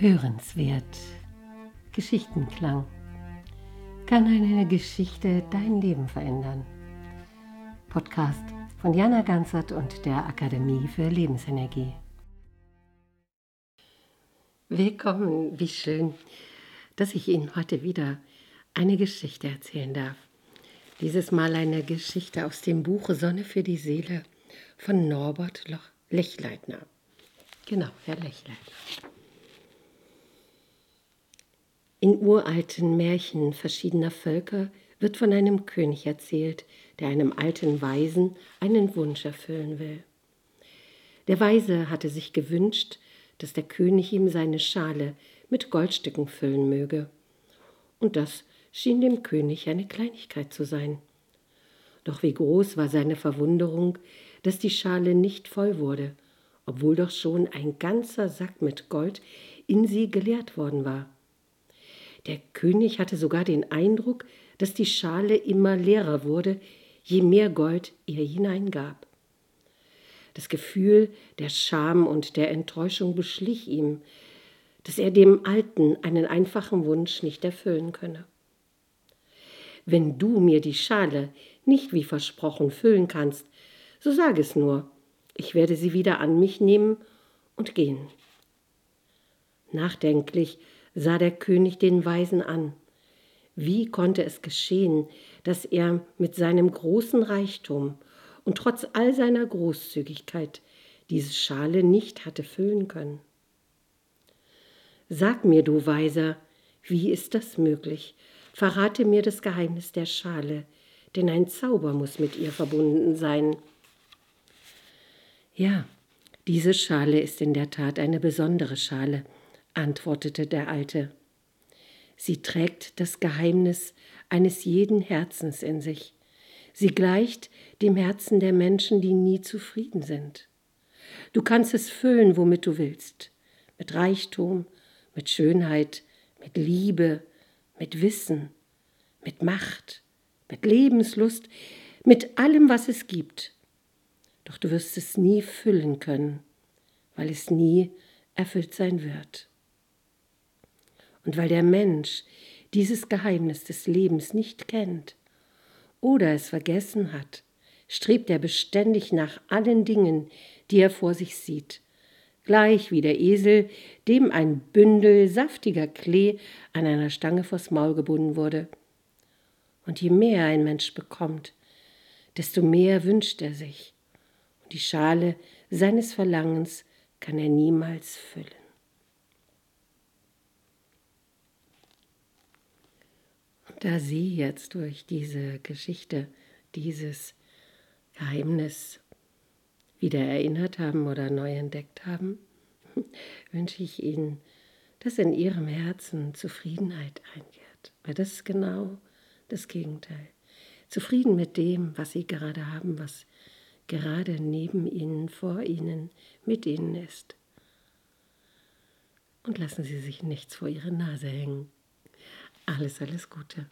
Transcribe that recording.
Hörenswert. Geschichtenklang. Kann eine Geschichte dein Leben verändern? Podcast von Jana Ganzert und der Akademie für Lebensenergie. Willkommen, wie schön, dass ich Ihnen heute wieder eine Geschichte erzählen darf. Dieses Mal eine Geschichte aus dem Buch Sonne für die Seele von Norbert Lechleitner. Genau, Herr Lechleitner. In uralten Märchen verschiedener Völker wird von einem König erzählt, der einem alten Weisen einen Wunsch erfüllen will. Der Weise hatte sich gewünscht, dass der König ihm seine Schale mit Goldstücken füllen möge. Und das schien dem König eine Kleinigkeit zu sein. Doch wie groß war seine Verwunderung, dass die Schale nicht voll wurde, obwohl doch schon ein ganzer Sack mit Gold in sie geleert worden war. Der König hatte sogar den Eindruck, dass die Schale immer leerer wurde, je mehr Gold er hineingab. Das Gefühl der Scham und der Enttäuschung beschlich ihm, dass er dem Alten einen einfachen Wunsch nicht erfüllen könne. Wenn du mir die Schale nicht wie versprochen füllen kannst, so sag es nur, ich werde sie wieder an mich nehmen und gehen. Nachdenklich sah der König den Weisen an. Wie konnte es geschehen, dass er mit seinem großen Reichtum und trotz all seiner Großzügigkeit diese Schale nicht hatte füllen können? Sag mir, du Weiser, wie ist das möglich? Verrate mir das Geheimnis der Schale, denn ein Zauber muss mit ihr verbunden sein. Ja, diese Schale ist in der Tat eine besondere Schale, antwortete der Alte. Sie trägt das Geheimnis eines jeden Herzens in sich. Sie gleicht dem Herzen der Menschen, die nie zufrieden sind. Du kannst es füllen, womit du willst, mit Reichtum, mit Schönheit, mit Liebe, mit Wissen, mit Macht, mit Lebenslust, mit allem, was es gibt. Doch du wirst es nie füllen können, weil es nie erfüllt sein wird. Und weil der Mensch dieses Geheimnis des Lebens nicht kennt oder es vergessen hat, strebt er beständig nach allen Dingen, die er vor sich sieht, gleich wie der Esel, dem ein Bündel saftiger Klee an einer Stange vors Maul gebunden wurde. Und je mehr ein Mensch bekommt, desto mehr wünscht er sich, und die Schale seines Verlangens kann er niemals füllen. Da Sie jetzt durch diese Geschichte dieses Geheimnis wieder erinnert haben oder neu entdeckt haben, wünsche ich Ihnen, dass in Ihrem Herzen Zufriedenheit einkehrt. Weil das ist genau das Gegenteil. Zufrieden mit dem, was Sie gerade haben, was gerade neben Ihnen, vor Ihnen, mit Ihnen ist. Und lassen Sie sich nichts vor Ihre Nase hängen. Alles, alles Gute.